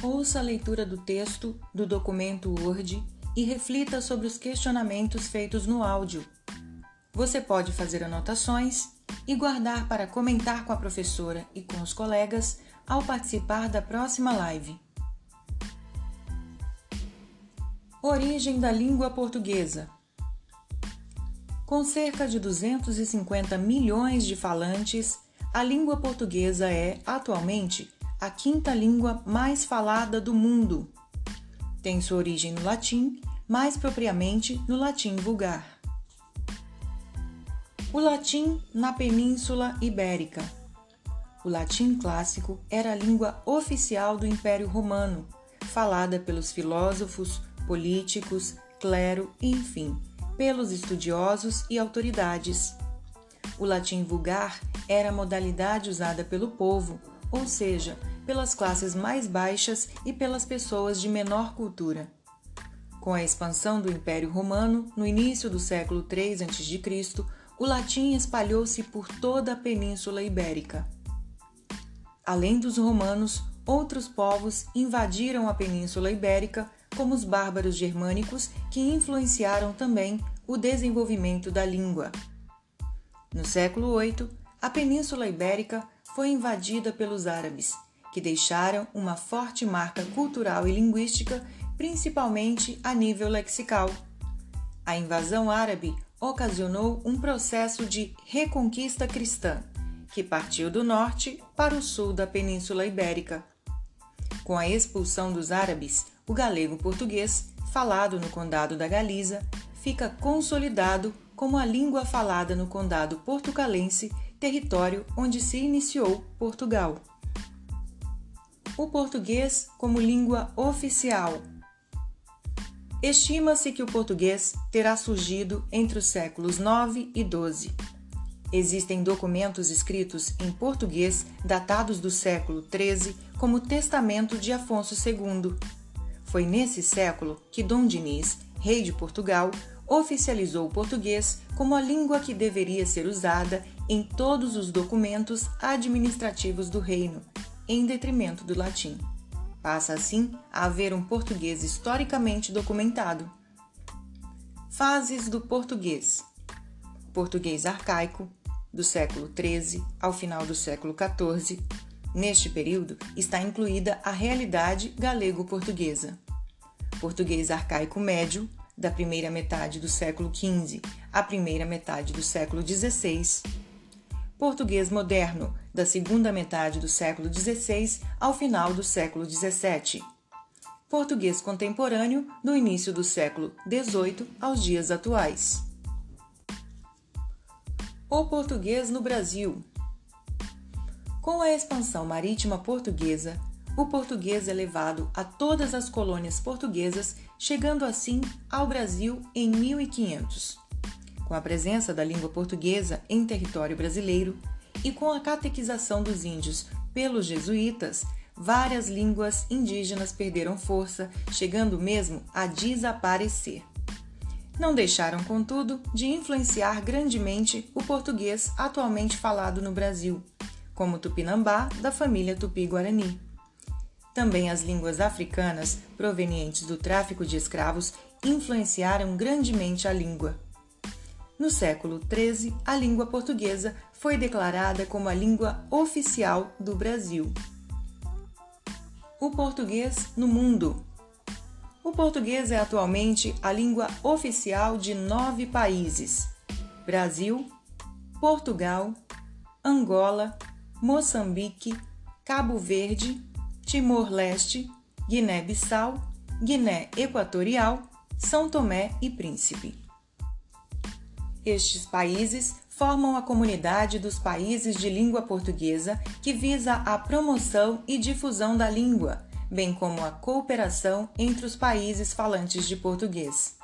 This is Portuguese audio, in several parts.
Ouça a leitura do texto do documento Word e reflita sobre os questionamentos feitos no áudio. Você pode fazer anotações e guardar para comentar com a professora e com os colegas ao participar da próxima live. Origem da língua portuguesa. Com cerca de 250 milhões de falantes, a língua portuguesa é, atualmente, a quinta língua mais falada do mundo. Tem sua origem no latim, mais propriamente no latim vulgar. O latim na Península Ibérica. O latim clássico era a língua oficial do Império Romano, falada pelos filósofos, políticos, clero e, enfim, pelos estudiosos e autoridades. O latim vulgar era a modalidade usada pelo povo, ou seja, pelas classes mais baixas e pelas pessoas de menor cultura. Com a expansão do Império Romano, no início do século III a.C., o latim espalhou-se por toda a Península Ibérica. Além dos romanos, outros povos invadiram a Península Ibérica, como os bárbaros germânicos, que influenciaram também o desenvolvimento da língua. No século VIII, a Península Ibérica foi invadida pelos árabes, que deixaram uma forte marca cultural e linguística, principalmente a nível lexical. A invasão árabe ocasionou um processo de reconquista cristã, que partiu do norte para o sul da Península Ibérica. Com a expulsão dos árabes, o galego-português, falado no Condado da Galiza, fica consolidado como a língua falada no Condado Portucalense, território onde se iniciou Portugal. O português como língua oficial. Estima-se que o português terá surgido entre os séculos 9 e 12. Existem documentos escritos em português datados do século 13 como Testamento de Afonso II. Foi nesse século que Dom Dinis, rei de Portugal, oficializou o português como a língua que deveria ser usada em todos os documentos administrativos do reino, em detrimento do latim. Passa assim a haver um português historicamente documentado. Fases do português: português arcaico, do século XIII ao final do século XIV. Neste período está incluída a realidade galego-portuguesa. Português arcaico médio, da primeira metade do século XV à primeira metade do século XVI. Português moderno, da segunda metade do século XVI ao final do século XVII. Português contemporâneo, do início do século XVIII aos dias atuais. O português no Brasil. Com a expansão marítima portuguesa, o português é levado a todas as colônias portuguesas, chegando assim ao Brasil em 1500. Com a presença da língua portuguesa em território brasileiro e com a catequização dos índios pelos jesuítas, várias línguas indígenas perderam força, chegando mesmo a desaparecer. Não deixaram, contudo, de influenciar grandemente o português atualmente falado no Brasil, como tupinambá da família tupi-guarani. Também as línguas africanas provenientes do tráfico de escravos influenciaram grandemente a língua. No século XIII, a língua portuguesa foi declarada como a língua oficial do Brasil. O português no mundo. O português é atualmente a língua oficial de nove países: Brasil, Portugal, Angola, Moçambique, Cabo Verde, Timor-Leste, Guiné-Bissau, Guiné Equatorial, São Tomé e Príncipe. Estes países formam a comunidade dos países de língua portuguesa que visa a promoção e difusão da língua, bem como a cooperação entre os países falantes de português,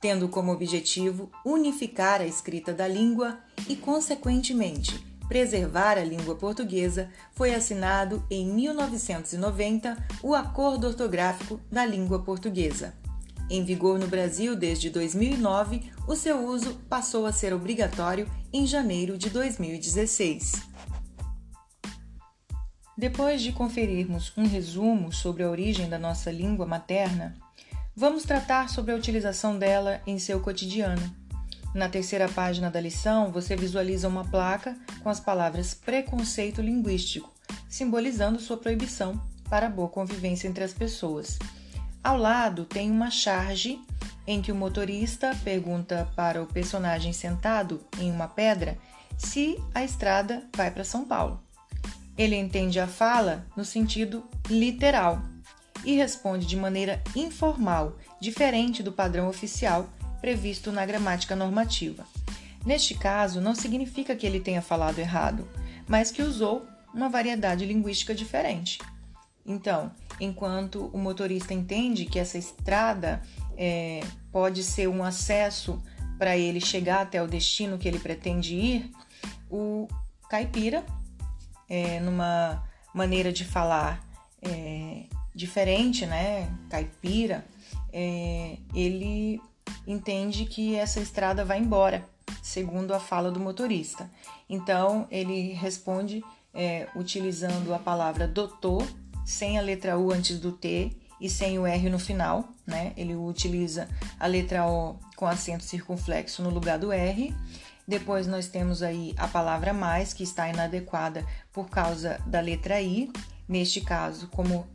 tendo como objetivo unificar a escrita da língua e, consequentemente, preservar a língua portuguesa, foi assinado em 1990 o Acordo Ortográfico da Língua Portuguesa. Em vigor no Brasil desde 2009, o seu uso passou a ser obrigatório em janeiro de 2016. Depois de conferirmos um resumo sobre a origem da nossa língua materna, vamos tratar sobre a utilização dela em seu cotidiano. Na terceira página da lição, você visualiza uma placa com as palavras preconceito linguístico, simbolizando sua proibição para a boa convivência entre as pessoas. Ao lado tem uma charge em que o motorista pergunta para o personagem sentado em uma pedra se a estrada vai para São Paulo. Ele entende a fala no sentido literal e responde de maneira informal, diferente do padrão oficial previsto na gramática normativa. Neste caso, não significa que ele tenha falado errado, mas que usou uma variedade linguística diferente. Então, enquanto o motorista entende que essa estrada é, pode ser um acesso para ele chegar até o destino que ele pretende ir, o caipira é, numa maneira de falar é, diferente, né? Caipira, é, ele entende que essa estrada vai embora, segundo a fala do motorista. Então ele responde é, utilizando a palavra doutor, sem a letra U antes do T e sem o R no final, né? Ele utiliza a letra O com acento circunflexo no lugar do R depois nós temos aí a palavra mais, que está inadequada por causa da letra I. Neste caso, como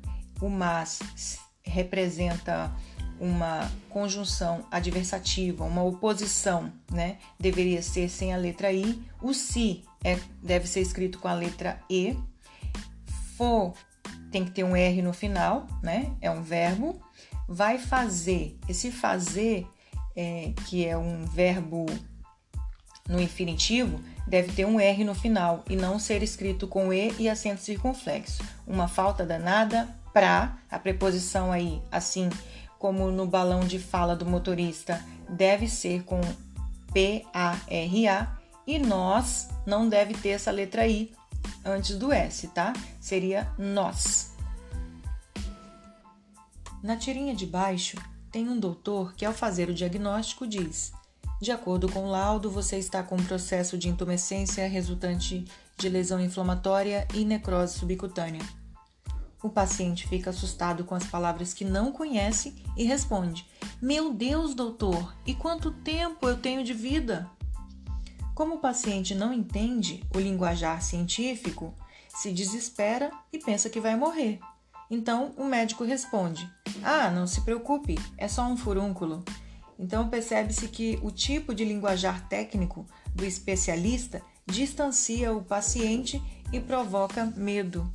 o mas representa uma conjunção adversativa, uma oposição, né? Deveria ser sem a letra I. O se é, deve ser escrito com a letra E. For tem que ter um R no final, né? É um verbo. Vai fazer. Esse fazer, é, que é um verbo no infinitivo, deve ter um R no final e não ser escrito com E e acento circunflexo. Uma falta danada pra, a preposição aí, assim como no balão de fala do motorista, deve ser com P-A-R-A e nós não deve ter essa letra I antes do S, tá? Seria nós. Na tirinha de baixo, tem um doutor que, ao fazer o diagnóstico, diz: de acordo com o laudo, você está com um processo de intumescência resultante de lesão inflamatória e necrose subcutânea. O paciente fica assustado com as palavras que não conhece e responde: Meu Deus, doutor, e quanto tempo eu tenho de vida? Como o paciente não entende o linguajar científico, se desespera e pensa que vai morrer. Então o médico responde: Ah, não se preocupe, é só um furúnculo. Então, percebe-se que o tipo de linguajar técnico do especialista distancia o paciente e provoca medo.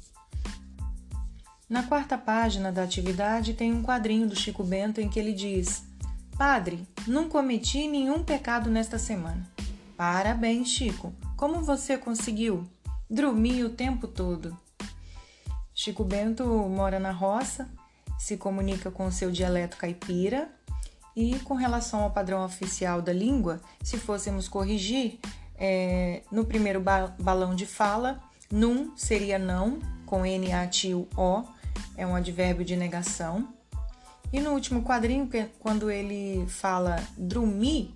Na quarta página da atividade tem um quadrinho do Chico Bento em que ele diz: Padre, não cometi nenhum pecado nesta semana. Parabéns, Chico. Como você conseguiu? Dormi o tempo todo. Chico Bento mora na roça, se comunica com seu dialeto caipira e com relação ao padrão oficial da língua, se fôssemos corrigir, é, no primeiro ba balão de fala, num seria não, com N, A, T, U, O, é um advérbio de negação. E no último quadrinho, quando ele fala dormir,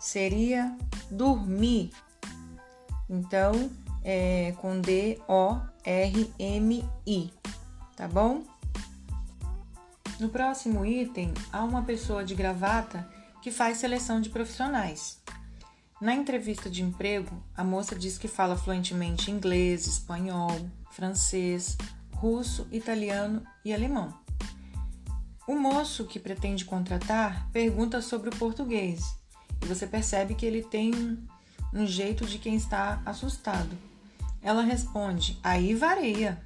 seria dormir. Então, é com D, O, R, M, I, tá bom? No próximo item, há uma pessoa de gravata que faz seleção de profissionais. Na entrevista de emprego, a moça diz que fala fluentemente inglês, espanhol, francês, russo, italiano e alemão. O moço que pretende contratar pergunta sobre o português e você percebe que ele tem um, jeito de quem está assustado. Ela responde: aí varia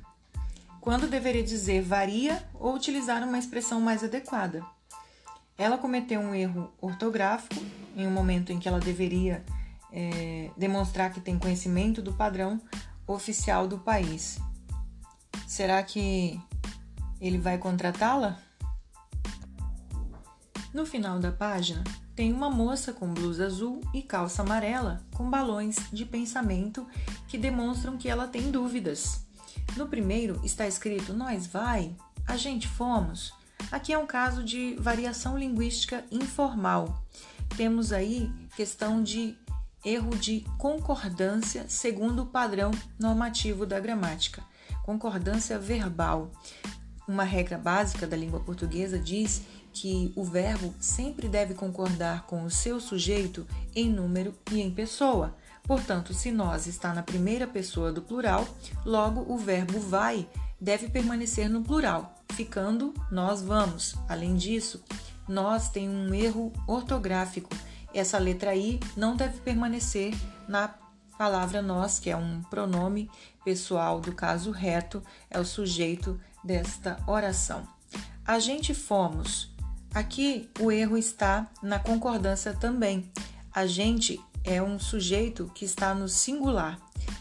quando deveria dizer varia ou utilizar uma expressão mais adequada. Ela cometeu um erro ortográfico em um momento em que ela deveria é, demonstrar que tem conhecimento do padrão oficial do país. Será que ele vai contratá-la? No final da página, tem uma moça com blusa azul e calça amarela com balões de pensamento que demonstram que ela tem dúvidas. No primeiro está escrito nós vai, a gente fomos. Aqui é um caso de variação linguística informal. Temos aí questão de erro de concordância segundo o padrão normativo da gramática. concordância verbal. Uma regra básica da língua portuguesa diz que o verbo sempre deve concordar com o seu sujeito em número e em pessoa. Portanto, se nós está na primeira pessoa do plural, logo o verbo vai deve permanecer no plural, ficando nós vamos. Além disso, nós tem um erro ortográfico. Essa letra i não deve permanecer na palavra nós, que é um pronome pessoal do caso reto, é o sujeito desta oração. A gente fomos Aqui o erro está na concordância também. A gente é um sujeito que está no singular.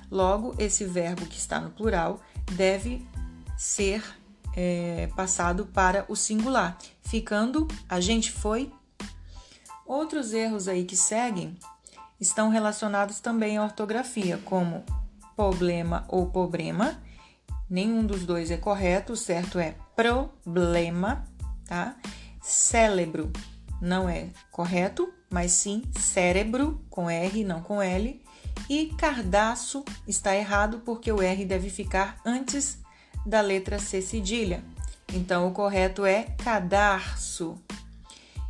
Logo, esse verbo que está no plural deve ser é, passado para o singular, ficando a gente foi. Outros erros aí que seguem estão relacionados também à ortografia, como problema ou problema. Nenhum dos dois é correto, o certo é problema, tá? Cérebro não é correto, mas sim cérebro com R, não com L. E cardaço está errado porque o R deve ficar antes da letra C cedilha. Então o correto é cadarço.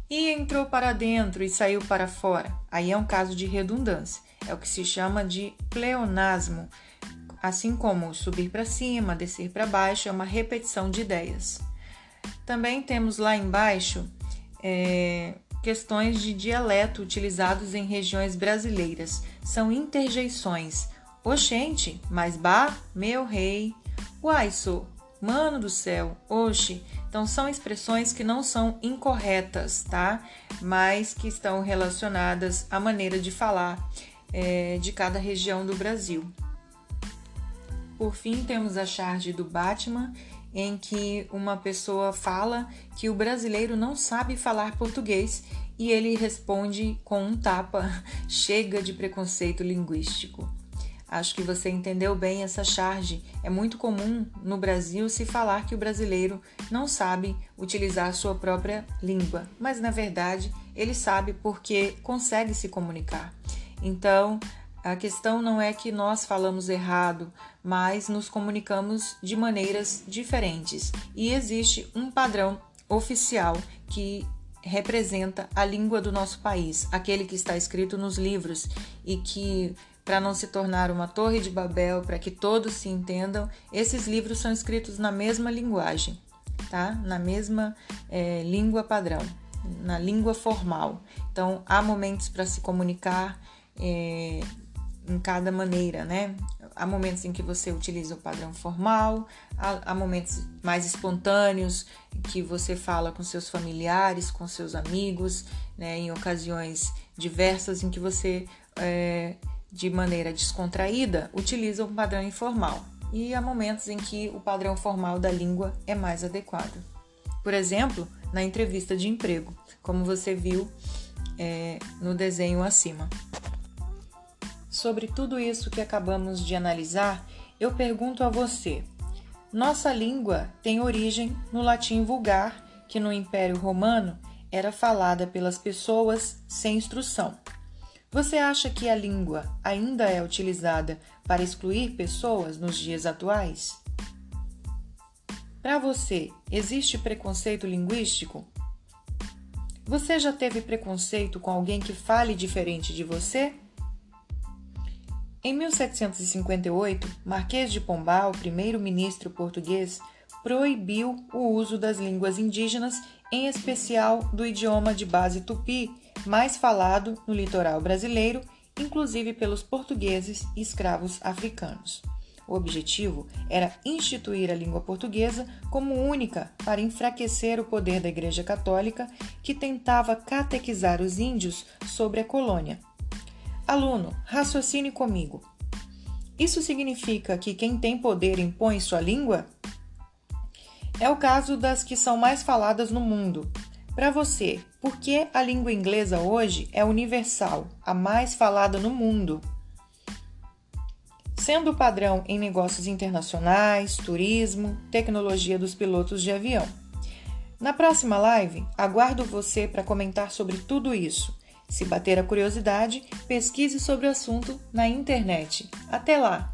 E entrou para dentro e saiu para fora. Aí é um caso de redundância. É o que se chama de pleonasmo. Assim como subir para cima, descer para baixo, é uma repetição de ideias. Também temos lá embaixo é, questões de dialeto utilizados em regiões brasileiras. São interjeições. Oxente, mas bah, meu rei. Uai, sou, mano do céu, oxe. Então são expressões que não são incorretas, tá? Mas que estão relacionadas à maneira de falar é, de cada região do Brasil. Por fim, temos a charge do Batman em que uma pessoa fala que o brasileiro não sabe falar português e ele responde com um tapa: chega de preconceito linguístico. Acho que você entendeu bem essa charge. É muito comum no Brasil se falar que o brasileiro não sabe utilizar sua própria língua, mas na verdade ele sabe porque consegue se comunicar. Então, a questão não é que nós falamos errado, mas nos comunicamos de maneiras diferentes e existe um padrão oficial que representa a língua do nosso país, aquele que está escrito nos livros e que para não se tornar uma torre de Babel, para que todos se entendam, esses livros são escritos na mesma linguagem, tá? Na mesma é, língua padrão, na língua formal. Então há momentos para se comunicar é, em cada maneira, né? Há momentos em que você utiliza o padrão formal, há, há, momentos mais espontâneos que você fala com seus familiares, com seus amigos, né? Em ocasiões diversas em que você, é, de maneira descontraída, utiliza um padrão informal. E há momentos em que o padrão formal da língua é mais adequado. Por exemplo, na entrevista de emprego, como você viu é, no desenho acima. Sobre tudo isso que acabamos de analisar, eu pergunto a você: nossa língua tem origem no latim vulgar, que no Império Romano era falada pelas pessoas sem instrução. Você acha que a língua ainda é utilizada para excluir pessoas nos dias atuais? Para você, existe preconceito linguístico? Você já teve preconceito com alguém que fale diferente de você? Em 1758, Marquês de Pombal, primeiro-ministro português, proibiu o uso das línguas indígenas, em especial do idioma de base tupi, mais falado no litoral brasileiro, inclusive pelos portugueses e escravos africanos. O objetivo era instituir a língua portuguesa como única para enfraquecer o poder da Igreja Católica, que tentava catequizar os índios sobre a colônia. Aluno, raciocine comigo. Isso significa que quem tem poder impõe sua língua? É o caso das que são mais faladas no mundo. Para você, por que a língua inglesa hoje é universal, a mais falada no mundo? Sendo padrão em negócios internacionais, turismo, tecnologia dos pilotos de avião. Na próxima live, aguardo você para comentar sobre tudo isso se bater a curiosidade, pesquise sobre o assunto na internet. Até lá!